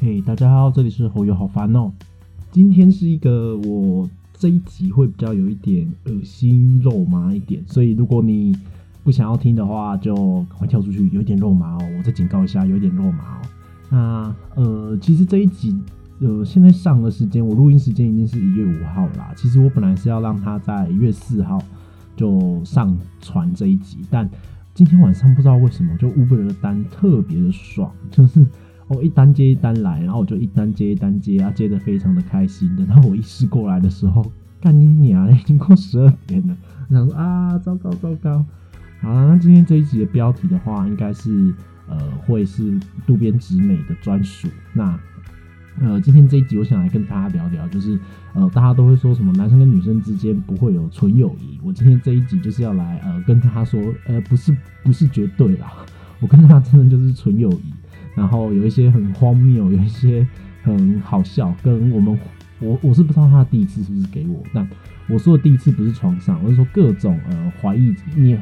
嘿，大家好，这里是侯友，好烦哦。今天是一个我这一集会比较有一点恶心肉麻一点，所以如果你不想要听的话，就赶快跳出去，有一点肉麻哦。我再警告一下，有点肉麻哦。那呃，其实这一集呃，现在上的时间，我录音时间已经是一月五号啦。其实我本来是要让他在一月四号就上传这一集，但今天晚上不知道为什么，就 Uber 的单特别的爽，就是我一单接一单来，然后我就一单接一单接啊，接的非常的开心。等到我意识过来的时候，干你娘，已经过十二点了，然后说啊，糟糕糟糕。好了，那今天这一集的标题的话，应该是呃，会是渡边直美的专属。那呃，今天这一集我想来跟大家聊聊，就是呃，大家都会说什么男生跟女生之间不会有纯友谊。我今天这一集就是要来呃，跟他说，呃，不是不是绝对啦，我跟他真的就是纯友谊。然后有一些很荒谬，有一些很好笑，跟我们我我是不知道他的第一次是不是给我，但我说的第一次不是床上，我是说各种呃怀疑你。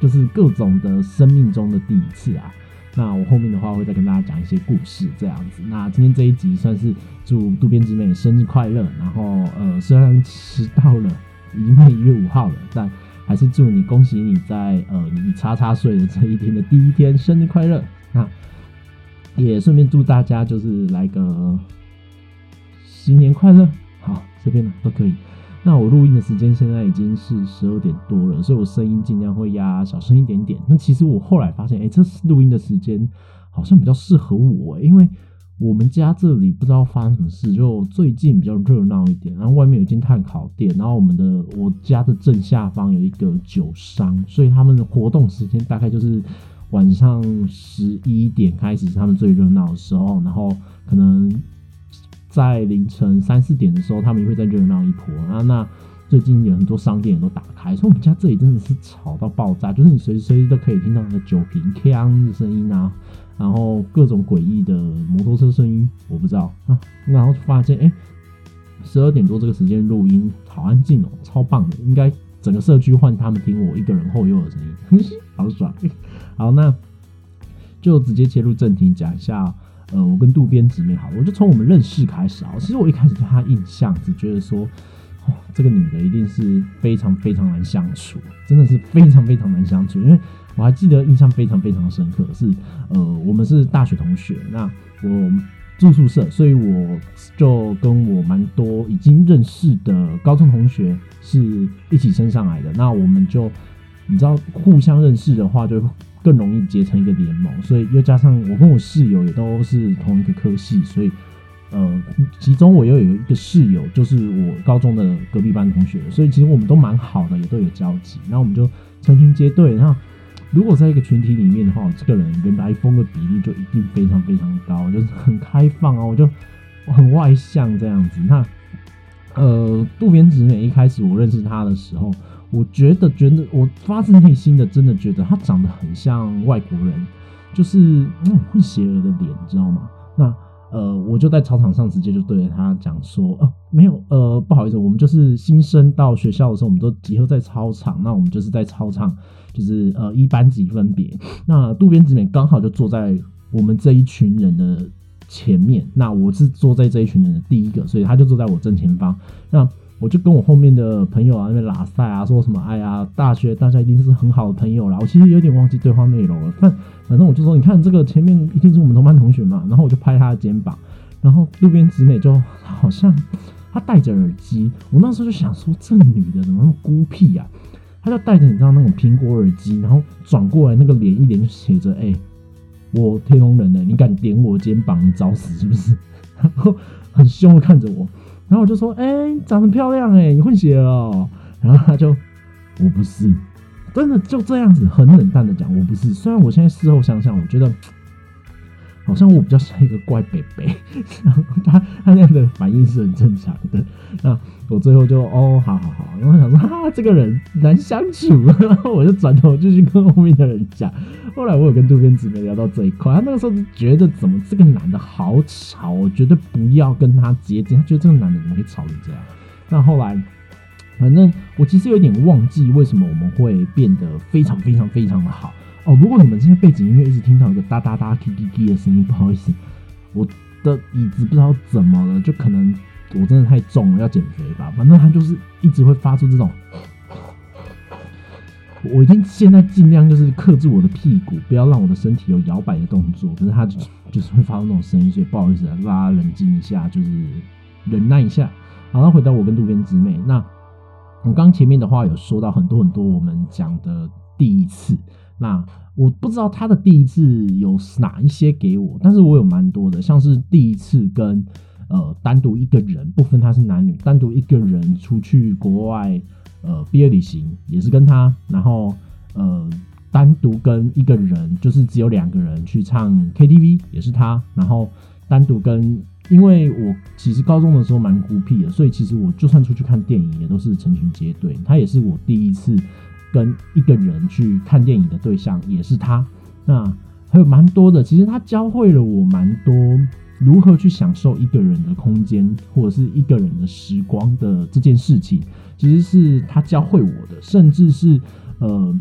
就是各种的生命中的第一次啊，那我后面的话会再跟大家讲一些故事，这样子。那今天这一集算是祝渡边直美生日快乐，然后呃虽然迟到了，已经快一月五号了，但还是祝你恭喜你在呃你叉叉岁的这一天的第一天生日快乐。那也顺便祝大家就是来个新年快乐，好随便的都可以。那我录音的时间现在已经是十二点多了，所以我声音尽量会压小声一点点。那其实我后来发现，哎，这录音的时间好像比较适合我，因为我们家这里不知道发生什么事，就最近比较热闹一点，然后外面有一间碳烤店，然后我们的我家的正下方有一个酒商，所以他们的活动时间大概就是晚上十一点开始是他们最热闹的时候，然后可能。在凌晨三四点的时候，他们也会再热闹一波啊。那最近有很多商店也都打开，所以我们家这里真的是吵到爆炸，就是你随时随地都可以听到那个酒瓶锵的声音啊，然后各种诡异的摩托车声音，我不知道啊。然后发现，哎，十二点多这个时间录音好安静哦，超棒的，应该整个社区换他们听我一个人后右的声音，好爽。好，那就直接切入正题，讲一下。呃，我跟渡边直美好，我就从我们认识开始啊。其实我一开始对她印象只觉得说，哦，这个女的一定是非常非常难相处，真的是非常非常难相处。因为我还记得印象非常非常深刻是，呃，我们是大学同学，那我住宿舍，所以我就跟我蛮多已经认识的高中同学是一起升上来的。那我们就你知道，互相认识的话就。更容易结成一个联盟，所以又加上我跟我室友也都是同一个科系，所以呃，其中我又有一个室友，就是我高中的隔壁班同学，所以其实我们都蛮好的，也都有交集。然后我们就成群结队，然后如果在一个群体里面的话，我这个人跟来风的比例就一定非常非常高，就是很开放啊，我就很外向这样子。那呃，渡边直美一开始我认识他的时候。我觉得，觉得我发自内心的真的觉得他长得很像外国人，就是那种混血儿的脸，你知道吗？那呃，我就在操场上直接就对着他讲说，呃，没有，呃，不好意思，我们就是新生到学校的时候，我们都集合在操场，那我们就是在操场，就是呃一班级分别。那渡边直美刚好就坐在我们这一群人的前面，那我是坐在这一群人的第一个，所以他就坐在我正前方。那我就跟我后面的朋友啊那边拉塞啊，说什么哎呀，大学大家一定是很好的朋友啦。我其实有点忘记对话内容了，反反正我就说，你看这个前面一定是我们同班同学嘛。然后我就拍他的肩膀，然后路边直美就好像她戴着耳机，我那时候就想说，这女的怎么那么孤僻呀？她就戴着你知道那种苹果耳机，然后转过来那个脸一脸就写着，哎，我天龙人呢，你敢点我肩膀，你找死是不是？然后很凶的看着我。然后我就说：“哎，长得漂亮哎，你混血哦。”然后他就：“我不是，真的就这样子，很冷淡的讲，我不是。虽然我现在事后想想，我觉得。”好像我比较像一个怪北北，然后他他那样的反应是很正常的。那我最后就哦，好好好，然后想说哈，这个人难相处，然后我就转头就去跟后面的人讲。后来我有跟渡边直美聊到这一块，他那个时候觉得怎么这个男的好吵，我绝对不要跟他接近。他觉得这个男的怎么会吵成这样？那后来，反正我其实有点忘记为什么我们会变得非常非常非常的好。哦，如果你们这些背景音乐一直听到一个哒哒哒、滴滴滴的声音，不好意思，我的椅子不知道怎么了，就可能我真的太重了，要减肥吧。反正它就是一直会发出这种。我已经现在尽量就是克制我的屁股，不要让我的身体有摇摆的动作。可是它就就是会发出那种声音，所以不好意思，大家冷静一下，就是忍耐一下。好，那回到我跟渡边直美，那我刚前面的话有说到很多很多我们讲的第一次，那我不知道他的第一次有哪一些给我，但是我有蛮多的，像是第一次跟呃单独一个人，不分他是男女，单独一个人出去国外。呃，毕业旅行也是跟他，然后呃，单独跟一个人，就是只有两个人去唱 KTV，也是他，然后单独跟，因为我其实高中的时候蛮孤僻的，所以其实我就算出去看电影，也都是成群结队。他也是我第一次跟一个人去看电影的对象，也是他。那还有蛮多的，其实他教会了我蛮多如何去享受一个人的空间，或者是一个人的时光的这件事情。其实是他教会我的，甚至是呃，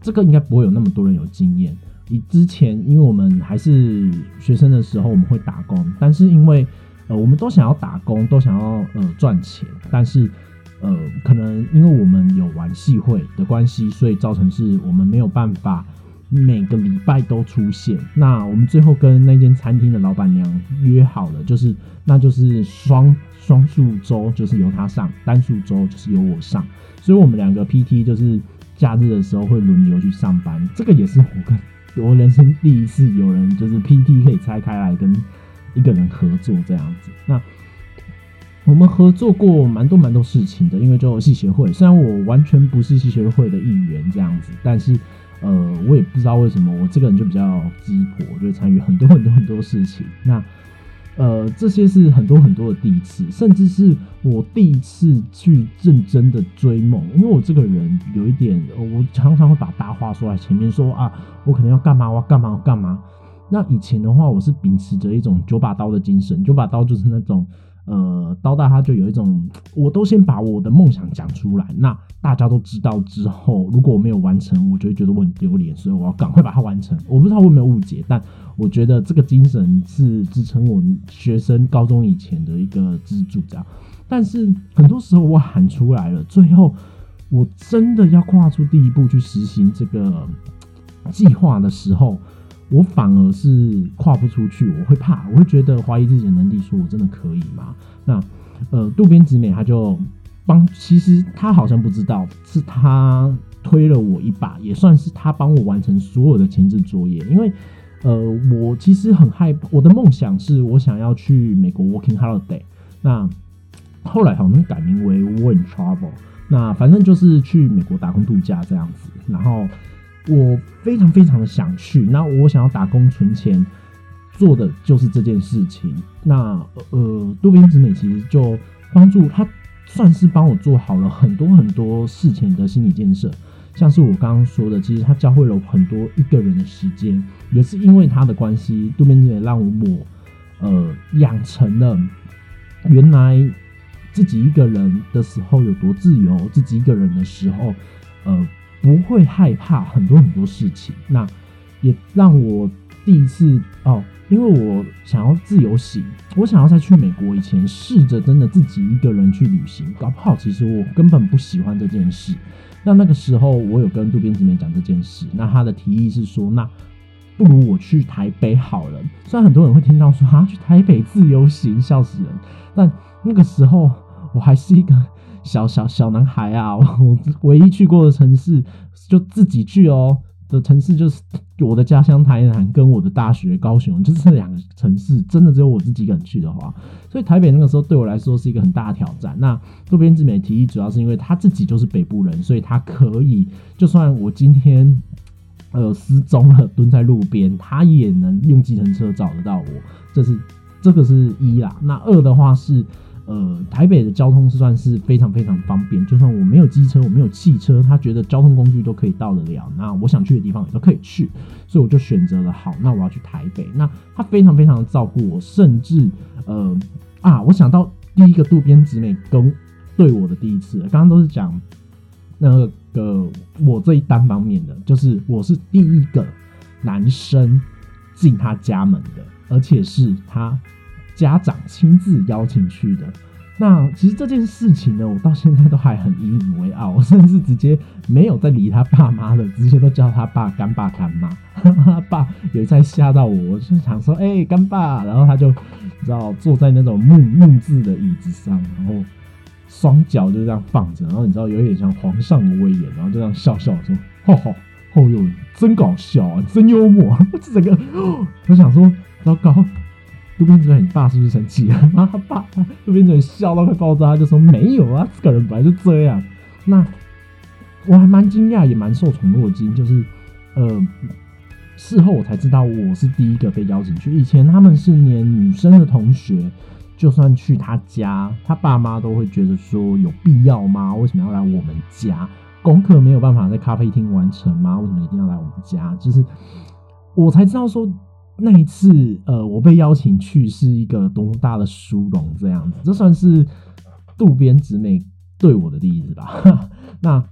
这个应该不会有那么多人有经验。以之前，因为我们还是学生的时候，我们会打工，但是因为呃，我们都想要打工，都想要呃赚钱，但是呃，可能因为我们有玩戏会的关系，所以造成是我们没有办法。每个礼拜都出现。那我们最后跟那间餐厅的老板娘约好了，就是那就是双双数周就是由他上，单数周就是由我上。所以我们两个 PT 就是假日的时候会轮流去上班。这个也是我跟我人生第一次有人就是 PT 可以拆开来跟一个人合作这样子。那我们合作过蛮多蛮多事情的，因为就戏协会，虽然我完全不是戏协会的一员这样子，但是。呃，我也不知道为什么，我这个人就比较鸡婆，就参与很多很多很多事情。那呃，这些是很多很多的第一次，甚至是我第一次去认真的追梦。因为我这个人有一点，我常常会把大话说在前面，说啊，我可能要干嘛，我要干嘛，我干嘛。那以前的话，我是秉持着一种九把刀的精神，九把刀就是那种。呃，刀大他就有一种，我都先把我的梦想讲出来，那大家都知道之后，如果我没有完成，我就会觉得我很丢脸，所以我要赶快把它完成。我不知道我有没有误解，但我觉得这个精神是支撑我学生高中以前的一个支柱，这样。但是很多时候我喊出来了，最后我真的要跨出第一步去实行这个计划的时候。我反而是跨不出去，我会怕，我会觉得怀疑自己的能力，说我真的可以吗？那呃，渡边直美他就帮，其实他好像不知道，是他推了我一把，也算是他帮我完成所有的前置作业。因为呃，我其实很害怕，我的梦想是我想要去美国 working holiday，那后来好像改名为 work travel，那反正就是去美国打工度假这样子，然后。我非常非常的想去，那我想要打工存钱，做的就是这件事情。那呃，渡边直美其实就帮助他，算是帮我做好了很多很多事情的心理建设。像是我刚刚说的，其实他教会了很多一个人的时间，也是因为他的关系，渡边直美让我呃养成了原来自己一个人的时候有多自由，自己一个人的时候呃。不会害怕很多很多事情，那也让我第一次哦，因为我想要自由行，我想要在去美国以前试着真的自己一个人去旅行，搞不好其实我根本不喜欢这件事。那那个时候我有跟渡边直美讲这件事，那他的提议是说，那不如我去台北好了。虽然很多人会听到说啊，去台北自由行笑死人，但那个时候我还是一个。小小小男孩啊，我唯一去过的城市就自己去哦的城市就是我的家乡台南跟我的大学高雄，就是这两个城市，真的只有我自己一个人去的话，所以台北那个时候对我来说是一个很大的挑战。那渡边直美提议主要是因为他自己就是北部人，所以他可以就算我今天呃失踪了，蹲在路边，他也能用计程车找得到我。这是这个是一啦，那二的话是。呃，台北的交通是算是非常非常方便，就算我没有机车，我没有汽车，他觉得交通工具都可以到得了。那我想去的地方也都可以去，所以我就选择了好，那我要去台北。那他非常非常的照顾我，甚至呃啊，我想到第一个渡边直美跟对我的第一次，刚刚都是讲那个我这一单方面的，就是我是第一个男生进他家门的。而且是他家长亲自邀请去的。那其实这件事情呢，我到现在都还很引以为傲，我甚至直接没有再理他爸妈了，直接都叫他爸干爸干妈。他爸有一次吓到我，我就想说，哎，干爸，然后他就你知道坐在那种木木质的椅子上，然后双脚就这样放着，然后你知道有点像皇上的威严，然后就这样笑笑说，吼吼，哦哟，真搞笑啊，真幽默，我整个我想说，糟糕。渡边直美，你爸是不是生气了？他，爸，渡边直美笑到快爆炸，他就说没有啊，这个人本来就这样。那我还蛮惊讶，也蛮受宠若惊，就是呃，事后我才知道我是第一个被邀请去。以前他们是连女生的同学，就算去他家，他爸妈都会觉得说有必要吗？为什么要来我们家？功课没有办法在咖啡厅完成吗？为什么一定要来我们家？就是我才知道说。那一次，呃，我被邀请去是一个多么大的殊荣，这样子，这算是渡边直美对我的例子吧。那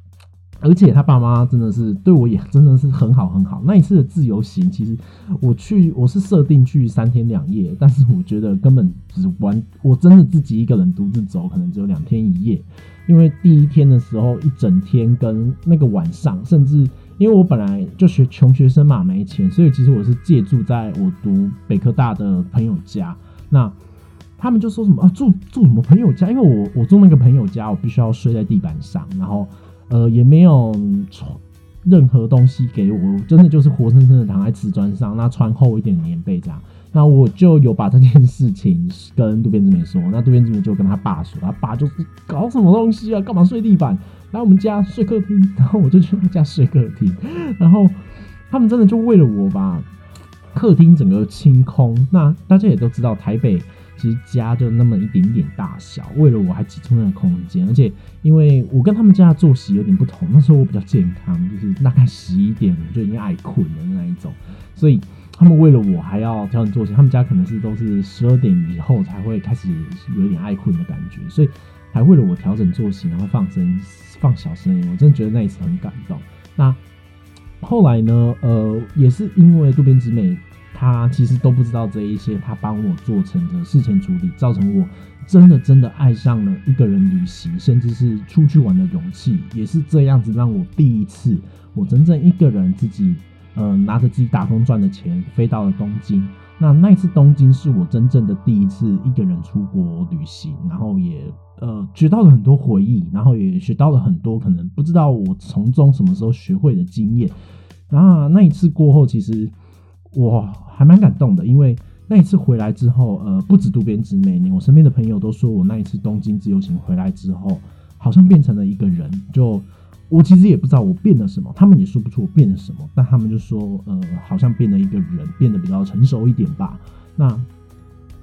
而且他爸妈真的是对我也真的是很好很好。那一次的自由行，其实我去我是设定去三天两夜，但是我觉得根本只玩，我真的自己一个人独自走，可能只有两天一夜。因为第一天的时候，一整天跟那个晚上，甚至。因为我本来就学穷学生嘛，没钱，所以其实我是借住在我读北科大的朋友家。那他们就说什么啊，住住什么朋友家？因为我我住那个朋友家，我必须要睡在地板上，然后呃也没有任何东西给我，真的就是活生生的躺在瓷砖上，那穿厚一点的棉被这样。那我就有把这件事情跟渡边直美说，那渡边直美就跟他爸说，他爸就是搞什么东西啊，干嘛睡地板？来我们家睡客厅，然后我就去他家睡客厅，然后他们真的就为了我把客厅整个清空。那大家也都知道，台北其实家就那么一点点大小，为了我还挤出那个空间，而且因为我跟他们家的作息有点不同，那时候我比较健康，就是大概十一点我就已经爱困的那一种，所以他们为了我还要调整作息，他们家可能是都是十二点以后才会开始有一点爱困的感觉，所以。还为了我调整作息，然后放声放小声音，我真的觉得那一次很感动。那后来呢？呃，也是因为渡边直美，她其实都不知道这一些，她帮我做成的事前处理，造成我真的真的爱上了一个人旅行，甚至是出去玩的勇气，也是这样子让我第一次，我真正一个人自己，呃，拿着自己打工赚的钱飞到了东京。那那一次东京是我真正的第一次一个人出国旅行，然后也呃学到了很多回忆，然后也学到了很多可能不知道我从中什么时候学会的经验。然后那一次过后，其实我还蛮感动的，因为那一次回来之后，呃，不止渡边直美，我身边的朋友都说我那一次东京自由行回来之后，好像变成了一个人，就。我其实也不知道我变了什么，他们也说不出我变了什么，但他们就说，呃，好像变了一个人，变得比较成熟一点吧。那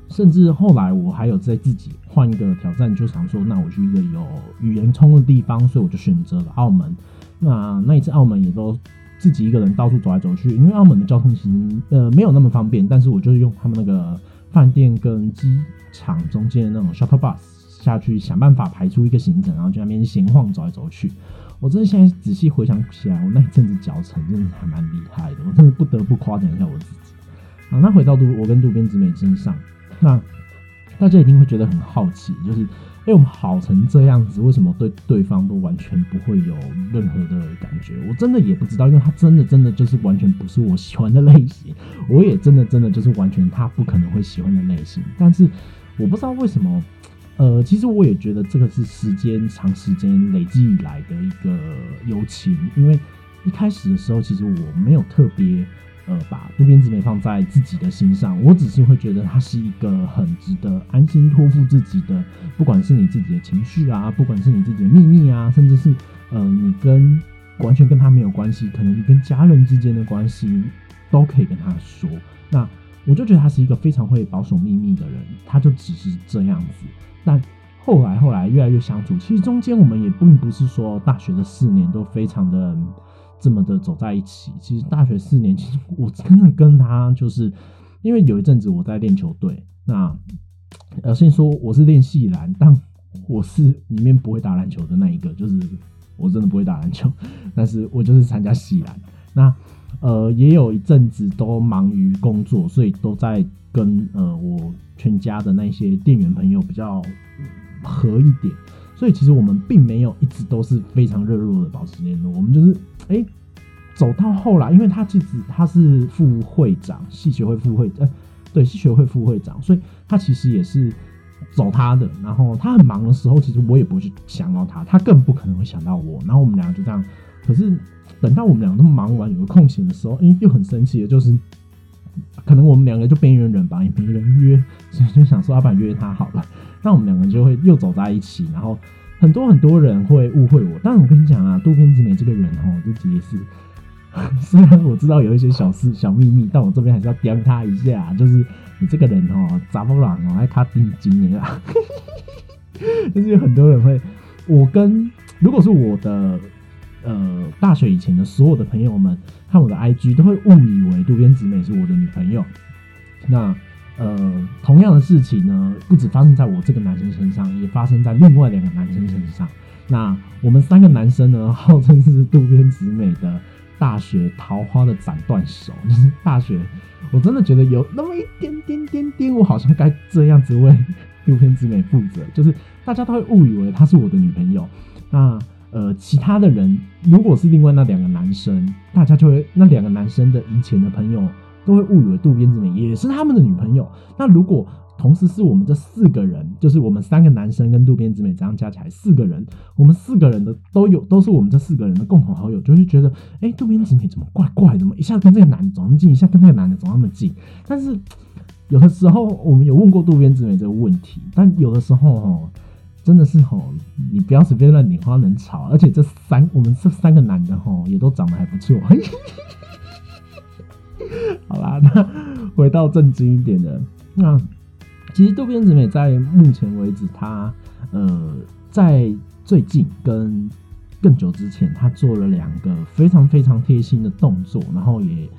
甚至后来我还有在自己换一个挑战，就想说，那我去一个有语言通的地方，所以我就选择了澳门。那那一次澳门也都自己一个人到处走来走去，因为澳门的交通其实呃没有那么方便，但是我就是用他们那个饭店跟机场中间的那种 shuttle bus 下去想办法排出一个行程，然后就那边闲晃走来走去。我真的现在仔细回想起来，我那一阵子脚程真的还蛮厉害的，我真的不得不夸奖一下我自己。好，那回到渡我跟渡边直美身上，那大家一定会觉得很好奇，就是，哎，我们好成这样子，为什么对对方都完全不会有任何的感觉？我真的也不知道，因为他真的真的就是完全不是我喜欢的类型，我也真的真的就是完全他不可能会喜欢的类型，但是我不知道为什么。呃，其实我也觉得这个是时间长时间累积以来的一个友情，因为一开始的时候，其实我没有特别呃把渡边直美放在自己的心上，我只是会觉得他是一个很值得安心托付自己的，不管是你自己的情绪啊，不管是你自己的秘密啊，甚至是呃你跟完全跟他没有关系，可能你跟家人之间的关系都可以跟他说。那我就觉得他是一个非常会保守秘密的人，他就只是这样子。但后来后来越来越相处，其实中间我们也并不是说大学的四年都非常的这么的走在一起。其实大学四年，其实我真的跟他就是因为有一阵子我在练球队，那呃先说我是练系篮，但我是里面不会打篮球的那一个，就是我真的不会打篮球，但是我就是参加系篮。那呃，也有一阵子都忙于工作，所以都在跟呃我全家的那些店员朋友比较合一点。所以其实我们并没有一直都是非常热络的保持联络，我们就是哎走到后来，因为他其实他是副会长，系学会副会，呃，对，系学会副会长，所以他其实也是走他的。然后他很忙的时候，其实我也不会去想到他，他更不可能会想到我。然后我们两个就这样，可是等到我们两个都忙完有个空闲的时候，哎，又很神奇的就是，可能我们两个就边缘人吧，也没人约，所以就想说，要不然约他好了。那我们两个就会又走在一起，然后很多很多人会误会我。但我跟你讲啊，渡边直美这个人哦，就其实是，虽然我知道有一些小事小秘密，但我这边还是要刁他一下，就是你这个人哦，杂不朗哦，爱卡丁金啊，就是有很多人会，我跟如果是我的呃大学以前的所有的朋友们看我的 IG，都会误以为渡边直美是我的女朋友。那。呃，同样的事情呢，不止发生在我这个男生身上，也发生在另外两个男生身上。那我们三个男生呢，号称是渡边直美的大学桃花的斩断手。就是大学，我真的觉得有那么一点点点点，我好像该这样子为渡边直美负责。就是大家都会误以为她是我的女朋友。那呃，其他的人如果是另外那两个男生，大家就会那两个男生的以前的朋友。都会误以为渡边直美也是他们的女朋友。那如果同时是我们这四个人，就是我们三个男生跟渡边直美这样加起来四个人，我们四个人的都有都是我们这四个人的共同好友，就会觉得，哎，渡边直美怎么怪怪的嘛？一下跟这个男的走那么近，一下跟那个男的走那么近。但是有的时候我们有问过渡边直美这个问题，但有的时候哦，真的是哦，你不要随便乱拈花惹草。而且这三我们这三个男的哦，也都长得还不错。好啦，那回到正经一点的，那其实渡边直美在目前为止，她呃在最近跟更久之前，她做了两个非常非常贴心的动作，然后也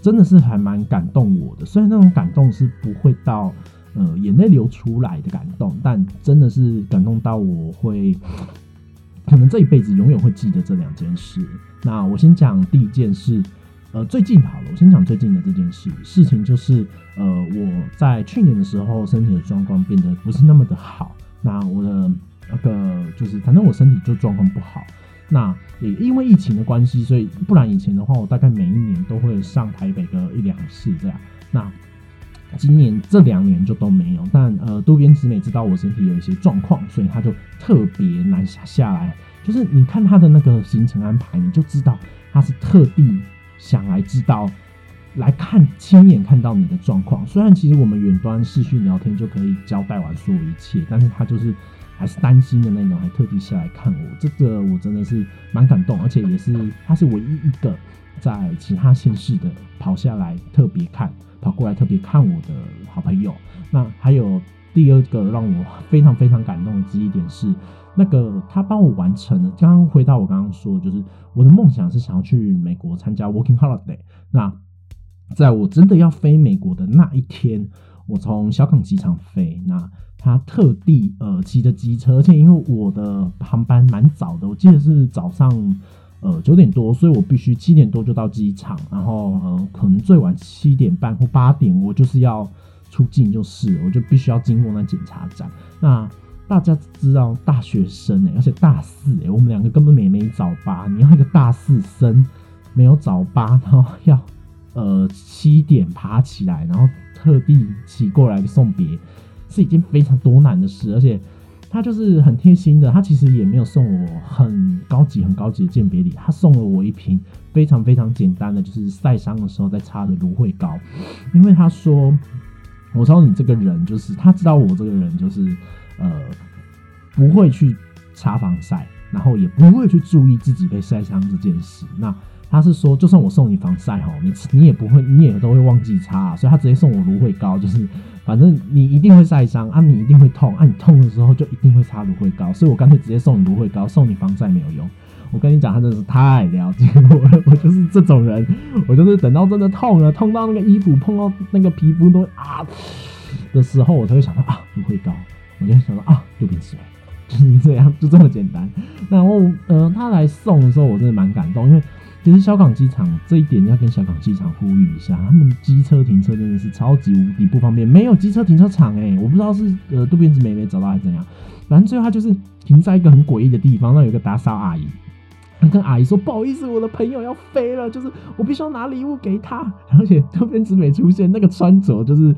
真的是还蛮感动我的。虽然那种感动是不会到呃眼泪流出来的感动，但真的是感动到我会可能这一辈子永远会记得这两件事。那我先讲第一件事。呃，最近好了，我先讲最近的这件事。事情就是，呃，我在去年的时候，身体的状况变得不是那么的好。那我的那个就是，反正我身体就状况不好。那也因为疫情的关系，所以不然以前的话，我大概每一年都会上台北个一两次这样。那今年这两年就都没有。但呃，渡边直美知道我身体有一些状况，所以他就特别难下下来。就是你看他的那个行程安排，你就知道他是特地。想来知道，来看亲眼看到你的状况。虽然其实我们远端视讯聊天就可以交代完所有一切，但是他就是还是担心的那种，还特地下来看我。这个我真的是蛮感动，而且也是他是唯一一个在其他县市的跑下来特别看，跑过来特别看我的好朋友。那还有第二个让我非常非常感动的记忆点是。那个他帮我完成了。刚刚回到我刚刚说，就是我的梦想是想要去美国参加 Working Holiday。那在我真的要飞美国的那一天，我从小港机场飞。那他特地呃骑着机车，而且因为我的航班蛮早的，我记得是早上呃九点多，所以我必须七点多就到机场，然后呃可能最晚七点半或八点，我就是要出境，就是我就必须要经过那检查站。那大家知道大学生哎，而且大四哎，我们两个根本也没早八。你要一个大四生没有早八，然后要呃七点爬起来，然后特地骑过来送别，是一件非常多难的事。而且他就是很贴心的，他其实也没有送我很高级、很高级的鉴别礼，他送了我一瓶非常非常简单的，就是晒伤的时候再擦的芦荟膏。因为他说，我知道你这个人，就是他知道我这个人就是。呃，不会去擦防晒，然后也不会去注意自己被晒伤这件事。那他是说，就算我送你防晒哦，你你也不会，你也都会忘记擦，所以他直接送我芦荟膏，就是反正你一定会晒伤啊，你一定会痛啊，你痛的时候就一定会擦芦荟膏，所以我干脆直接送你芦荟膏，送你防晒没有用。我跟你讲，他真的是太了解我了，我就是这种人，我就是等到真的痛了，痛到那个衣服碰到那个皮肤都啊的时候，我才会想到啊，芦荟膏。我就会想到啊，渡边水就是这样，就这么简单。然后，呃，他来送的时候，我真的蛮感动，因为其实小港机场这一点要跟小港机场呼吁一下，他们机车停车真的是超级无敌不方便，没有机车停车场哎，我不知道是呃渡边直美没找到还是怎样，反正最后他就是停在一个很诡异的地方，那有一个打扫阿姨，他跟阿姨说不好意思，我的朋友要飞了，就是我必须要拿礼物给他，而且渡边直美出现那个穿着就是。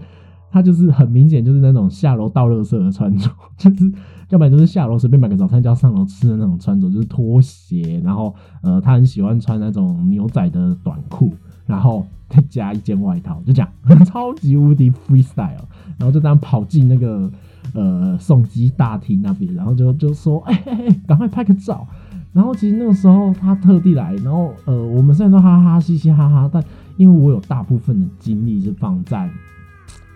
他就是很明显，就是那种下楼倒垃圾的穿着，就是要不然就是下楼随便买个早餐就要上楼吃的那种穿着，就是拖鞋，然后呃，他很喜欢穿那种牛仔的短裤，然后再加一件外套，就这样，超级无敌 freestyle，然后就这样跑进那个呃送机大厅那边，然后就就说，哎哎哎，赶快拍个照。然后其实那个时候他特地来，然后呃，我们虽然都哈哈嘻嘻哈哈，但因为我有大部分的精力是放在。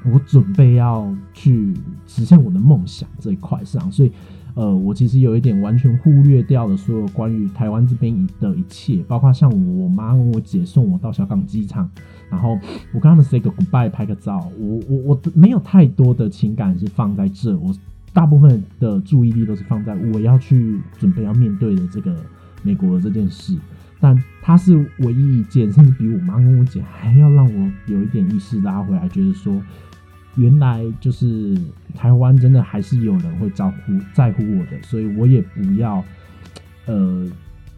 我准备要去实现我的梦想这一块上，所以，呃，我其实有一点完全忽略掉了所有关于台湾这边的一切，包括像我妈跟我姐送我到小港机场，然后我跟他们 say 个 goodbye 拍个照，我我我没有太多的情感是放在这，我大部分的注意力都是放在我要去准备要面对的这个美国的这件事，但它是唯一一件，甚至比我妈跟我姐还要让我有一点意识拉回来，觉得说。原来就是台湾真的还是有人会照顾在乎我的，所以我也不要，呃，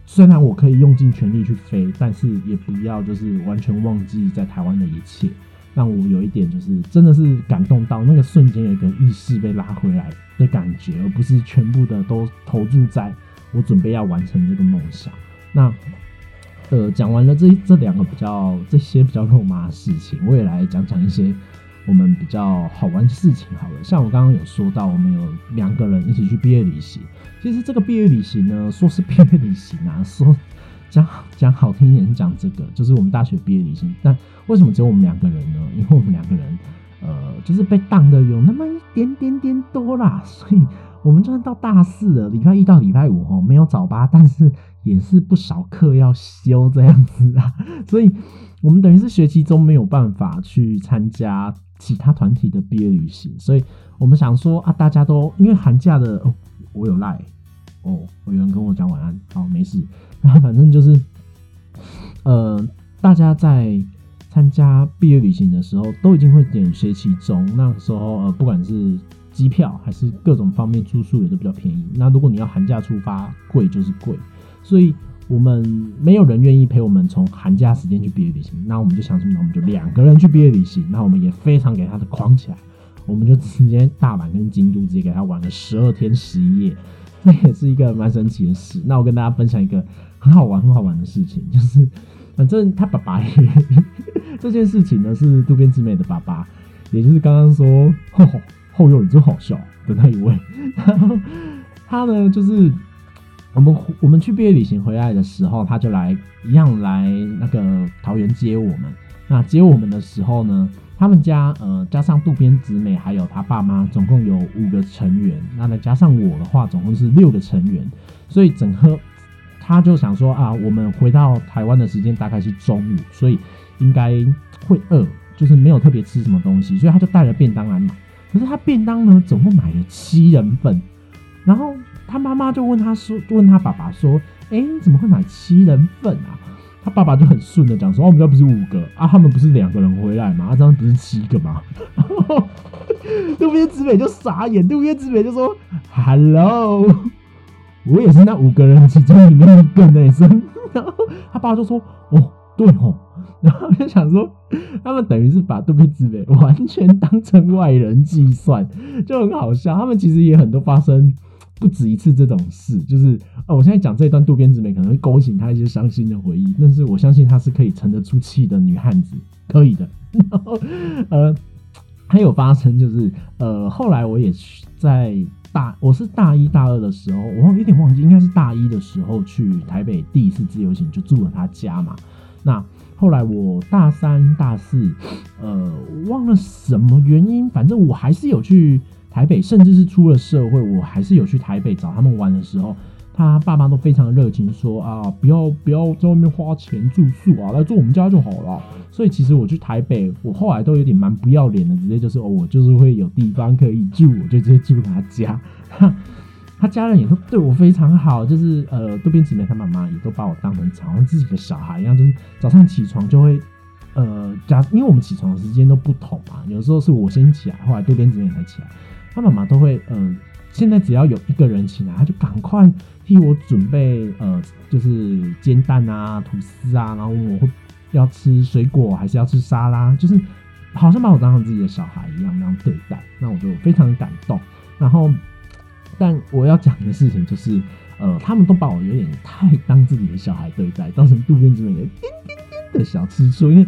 虽然我可以用尽全力去飞，但是也不要就是完全忘记在台湾的一切，让我有一点就是真的是感动到那个瞬间有一个意识被拉回来的感觉，而不是全部的都投注在我准备要完成这个梦想。那呃，讲完了这这两个比较这些比较肉麻的事情，我也来讲讲一些。我们比较好玩的事情，好了，像我刚刚有说到，我们有两个人一起去毕业旅行。其实这个毕业旅行呢，说是毕业旅行啊，说讲讲好听一点讲这个，就是我们大学毕业旅行。但为什么只有我们两个人呢？因为我们两个人，呃，就是被当的有那么一点点点多啦。所以我们就算到大四了，礼拜一到礼拜五哦，没有早八，但是也是不少课要修这样子啊。所以我们等于是学期中没有办法去参加。其他团体的毕业旅行，所以我们想说啊，大家都因为寒假的，我有赖哦，我有人跟我讲晚安，好没事。然后反正就是，呃，大家在参加毕业旅行的时候，都已经会点学期中，那时候呃，不管是机票还是各种方面住宿也都比较便宜。那如果你要寒假出发，贵就是贵，所以。我们没有人愿意陪我们从寒假时间去毕业旅行，那我们就想什么呢？我们就两个人去毕业旅行。那我们也非常给他的框起来，我们就直接大阪跟京都直接给他玩了十二天十一夜，那也是一个蛮神奇的事。那我跟大家分享一个很好玩很好玩的事情，就是反正他爸爸这件事情呢是渡边直美的爸爸，也就是刚刚说后后右你真好笑的那一位，然后他呢就是。我们我们去毕业旅行回来的时候，他就来一样来那个桃园接我们。那接我们的时候呢，他们家呃加上渡边直美还有他爸妈，总共有五个成员。那再加上我的话，总共是六个成员。所以整个他就想说啊，我们回到台湾的时间大概是中午，所以应该会饿，就是没有特别吃什么东西，所以他就带了便当来买。可是他便当呢，总共买了七人份，然后。他妈妈就问他说：“问他爸爸说，哎，你怎么会买七人份啊？”他爸爸就很顺的讲说：“哦，我们家不是五个啊，他们不是两个人回来吗？啊，这样不是七个吗？” 渡边直美就傻眼，渡边直美就说：“Hello，我也是那五个人其中里面一个男生。” 然后他爸就说：“哦，对哦。”然后就想说，他们等于是把渡边直美完全当成外人计算，就很好笑。他们其实也很多发生。不止一次这种事，就是哦，我现在讲这段渡边直美可能会勾起他一些伤心的回忆，但是我相信她是可以沉得住气的女汉子，可以的。然后呃，还有发生就是呃，后来我也去在大，我是大一大二的时候，我有点忘记，应该是大一的时候去台北第一次自由行，就住了他家嘛。那后来我大三大四，呃，忘了什么原因，反正我还是有去。台北，甚至是出了社会，我还是有去台北找他们玩的时候，他爸妈都非常热情，说啊，不要不要在外面花钱住宿啊，来住我们家就好了。所以其实我去台北，我后来都有点蛮不要脸的，直接就是哦，我就是会有地方可以住，我就直接住他家。他家人也都对我非常好，就是呃，渡边直美他妈妈也都把我当成好像自己的小孩一样，就是早上起床就会呃，假因为我们起床的时间都不同嘛，有时候是我先起来，后来渡边直美才起来，他妈妈都会呃，现在只要有一个人起来，他就赶快替我准备呃，就是煎蛋啊、吐司啊，然后我会要吃水果还是要吃沙拉，就是好像把我当成自己的小孩一样那样对待，那我就非常感动，然后。但我要讲的事情就是，呃，他们都把我有点太当自己的小孩对待，造成渡边直美的叮叮叮的小吃醋。因为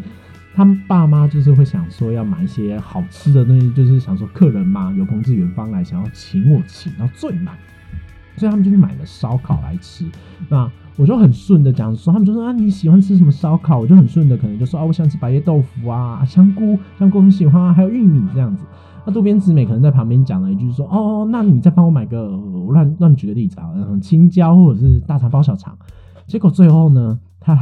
他们爸妈就是会想说要买一些好吃的东西，就是想说客人嘛，有朋自远方来，想要请我请到最满，所以他们就去买了烧烤来吃。那我就很顺的讲说，他们就说啊你喜欢吃什么烧烤？我就很顺的可能就说啊我想吃白叶豆腐啊，香菇香菇很喜欢啊，还有玉米这样子。那渡边直美可能在旁边讲了一句说：“哦，那你再帮我买个乱乱举个例子啊，青椒或者是大肠包小肠。”结果最后呢，他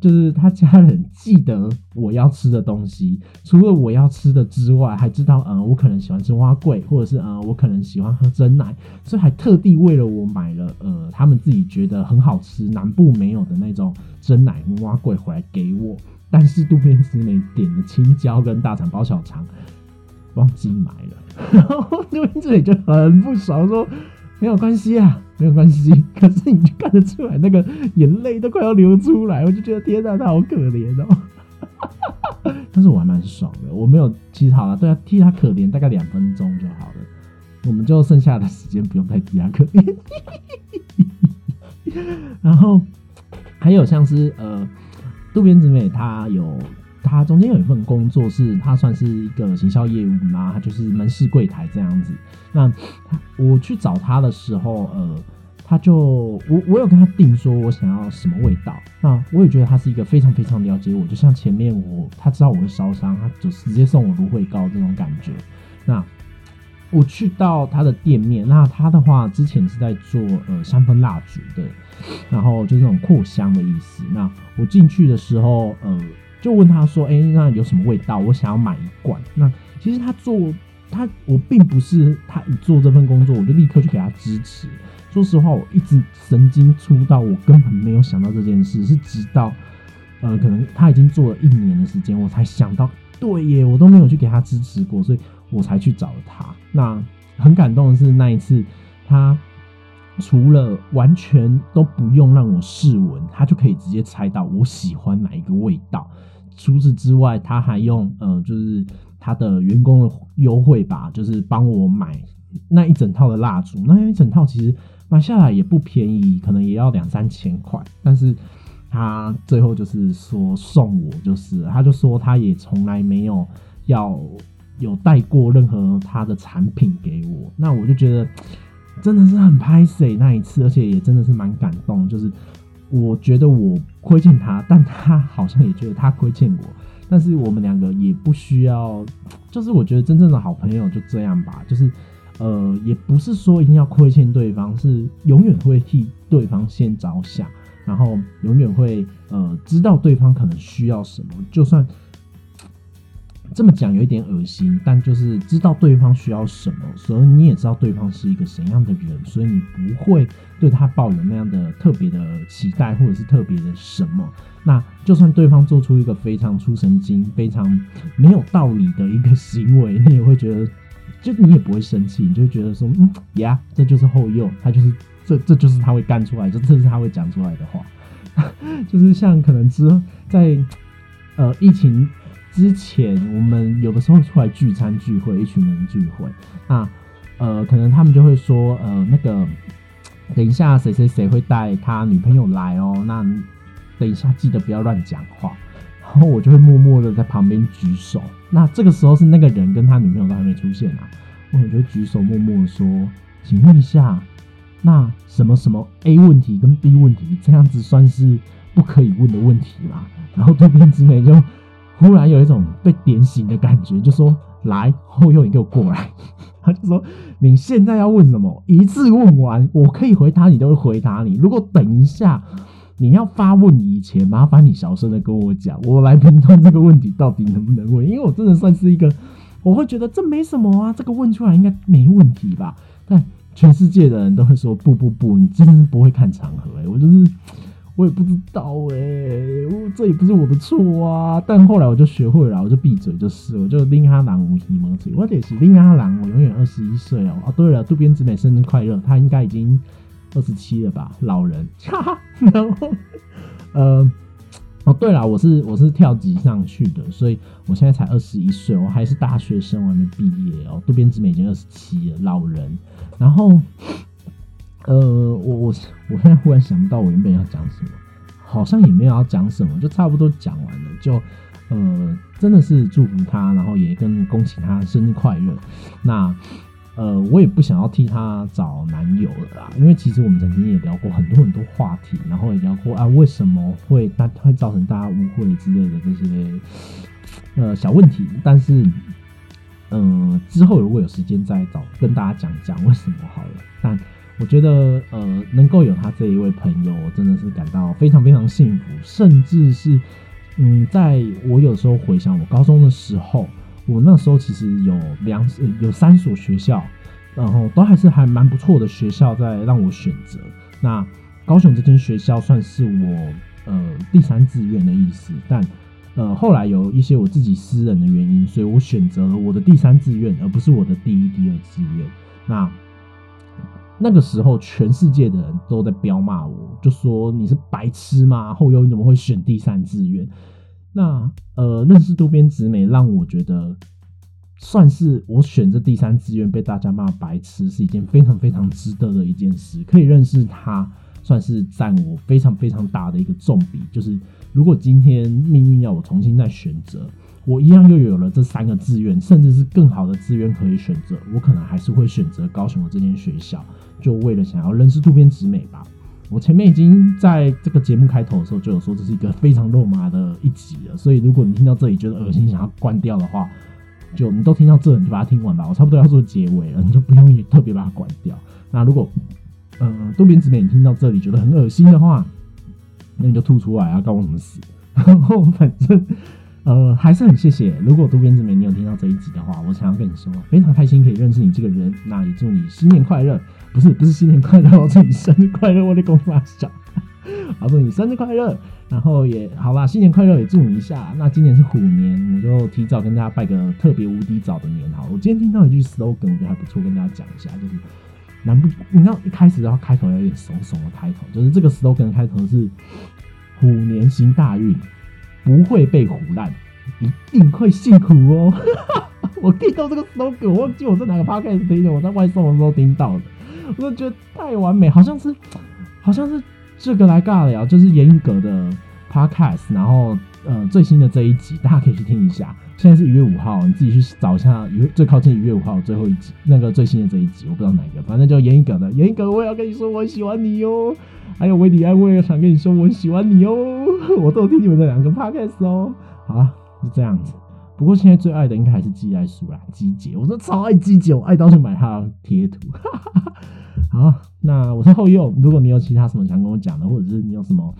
就是他家人记得我要吃的东西，除了我要吃的之外，还知道呃我可能喜欢吃蛙桂，或者是呃我可能喜欢喝真奶，所以还特地为了我买了呃他们自己觉得很好吃南部没有的那种真奶蛙桂回来给我。但是渡边直美点的青椒跟大肠包小肠。忘记买了，然后渡边这里就很不爽，说没有关系啊，没有关系。可是你就看得出来，那个眼泪都快要流出来，我就觉得天哪，他好可怜哦。但是我还蛮爽的，我没有其实好了，对啊，替他可怜大概两分钟就好了，我们就剩下的时间不用再替他可怜。然后还有像是呃渡边直美，她有。他中间有一份工作是，他算是一个行销业务嘛，他就是门市柜台这样子。那我去找他的时候，呃，他就我我有跟他定说我想要什么味道。那我也觉得他是一个非常非常了解我，就像前面我他知道我会烧伤，他就直接送我芦荟膏这种感觉。那我去到他的店面，那他的话之前是在做呃香氛蜡烛的，然后就是那种扩香的意思。那我进去的时候，呃。就问他说：“哎，那有什么味道？我想要买一罐。”那其实他做他，我并不是他一做这份工作，我就立刻去给他支持。说实话，我一直神经粗到我根本没有想到这件事，是直到呃，可能他已经做了一年的时间，我才想到，对耶，我都没有去给他支持过，所以我才去找他。那很感动的是那一次，他除了完全都不用让我试闻，他就可以直接猜到我喜欢哪一个味道。除此之外，他还用呃，就是他的员工的优惠吧，就是帮我买那一整套的蜡烛。那一整套其实买下来也不便宜，可能也要两三千块。但是他最后就是说送我，就是他就说他也从来没有要有带过任何他的产品给我。那我就觉得真的是很拍 C 那一次，而且也真的是蛮感动，就是。我觉得我亏欠他，但他好像也觉得他亏欠我。但是我们两个也不需要，就是我觉得真正的好朋友就这样吧。就是呃，也不是说一定要亏欠对方，是永远会替对方先着想，然后永远会呃知道对方可能需要什么，就算。这么讲有一点恶心，但就是知道对方需要什么，所以你也知道对方是一个怎样的人，所以你不会对他抱有那样的特别的期待，或者是特别的什么。那就算对方做出一个非常出神经、非常没有道理的一个行为，你也会觉得，就你也不会生气，你就觉得说，嗯呀，这就是后右，他就是这，这就是他会干出来，这这是他会讲出来的话，就是像可能之在呃疫情。之前我们有的时候出来聚餐聚会，一群人聚会，那呃，可能他们就会说，呃，那个等一下谁谁谁会带他女朋友来哦，那等一下记得不要乱讲话。然后我就会默默的在旁边举手。那这个时候是那个人跟他女朋友都还没出现啊，我就会举手默默的说，请问一下，那什么什么 A 问题跟 B 问题这样子算是不可以问的问题吗？然后对面之美就。忽然有一种被点醒的感觉，就说：“来，后右，你给我过来。”他就说：“你现在要问什么？一次问完，我可以回答你，都会回答你。如果等一下你要发问以前，麻烦你小声的跟我讲，我来评断这个问题到底能不能问。因为我真的算是一个，我会觉得这没什么啊，这个问出来应该没问题吧？但全世界的人都会说不不不，你真的不会看场合哎，我就是我也不知道哎，这也不是我的错啊。但后来我就学会了，我就闭嘴就是，我就令阿郎无疑蒙嘴，我也是令阿郎，我永远二十一岁哦。哦，对了，渡边直美生日快乐，他应该已经二十七了吧，老人。然后，呃。哦，对了，我是我是跳级上去的，所以我现在才二十一岁，我还是大学生，我还没毕业哦。渡边直美已经二十七了，老人。然后，呃，我我我现在忽然想不到我原本要讲什么，好像也没有要讲什么，就差不多讲完了。就呃，真的是祝福他，然后也跟恭喜他生日快乐。那。呃，我也不想要替他找男友了啦，因为其实我们曾经也聊过很多很多话题，然后也聊过啊，为什么会大会造成大家误会之类的这些呃小问题。但是，嗯，之后如果有时间再找跟大家讲讲为什么好了。但我觉得，呃，能够有他这一位朋友，我真的是感到非常非常幸福，甚至是，嗯，在我有时候回想我高中的时候。我那时候其实有两有三所学校，然后都还是还蛮不错的学校在让我选择。那高雄这间学校算是我呃第三志愿的意思，但呃后来有一些我自己私人的原因，所以我选择了我的第三志愿，而不是我的第一、第二志愿。那那个时候全世界的人都在彪骂我，就说你是白痴吗？后优你怎么会选第三志愿？那呃，认识渡边直美让我觉得算是我选择第三志愿被大家骂白痴是一件非常非常值得的一件事。可以认识他，算是占我非常非常大的一个重比。就是如果今天命运要我重新再选择，我一样又有了这三个志愿，甚至是更好的志愿可以选择，我可能还是会选择高雄的这间学校，就为了想要认识渡边直美吧。我前面已经在这个节目开头的时候就有说，这是一个非常肉麻的一集了。所以如果你听到这里觉得恶心，想要关掉的话，就你都听到这，你就把它听完吧。我差不多要做结尾了，你就不用特别把它关掉。那如果嗯渡边直美你听到这里觉得很恶心的话，那你就吐出来啊，关我什么事？然后反正。呃，还是很谢谢。如果渡边直美你有听到这一集的话，我想要跟你说，非常开心可以认识你这个人。那也祝你新年快乐，不是不是新年快乐，我祝你生日快乐，我的公发小，好，祝你生日快乐。然后也好吧，新年快乐也祝你一下。那今年是虎年，我就提早跟大家拜个特别无敌早的年好。我今天听到一句 slogan，我觉得还不错，跟大家讲一下，就是难不？你知道一开始的话开头有点怂怂的开头，就是这个 slogan 开头是虎年行大运。不会被唬烂，一定会幸福哦！我听到这个 slogan，我忘记我在哪个 podcast 听的，我在外送的时候听到的，我就觉得太完美，好像是，好像是这个来尬聊，就是严一格的 podcast，然后呃最新的这一集，大家可以去听一下。现在是一月五号，你自己去找一下，最靠近一月五号最后一集那个最新的这一集，我不知道哪一个，反正就严一格的，严一格，我也要跟你说，我喜欢你哟。还有维迪安，我也想跟你说，我喜欢你哦。我都听你们的两个 podcast 哦。好了，就这样子。不过现在最爱的应该还是季爱书啦，季姐。我说超爱季姐，我爱到去买她的贴图。好，那我是后右。如果你有其他什么想跟我讲的，或者是你有什么，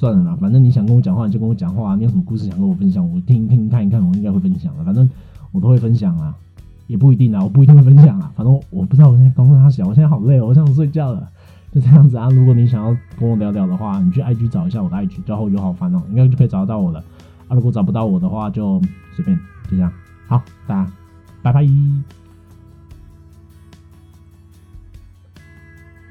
算了啦，反正你想跟我讲话你就跟我讲话。你有什么故事想跟我分享，我听听看一看，我应该会分享的。反正我都会分享啊，也不一定啊，我不一定会分享啊。反正我不知道我现在刚刚他小，我现在好累，我想睡觉了。就这样子啊！如果你想要跟我聊聊的话，你去 IG 找一下我的 IG，叫后友好烦哦，应该就可以找得到我了。啊，如果找不到我的话，就随便就这样。好，大家拜拜。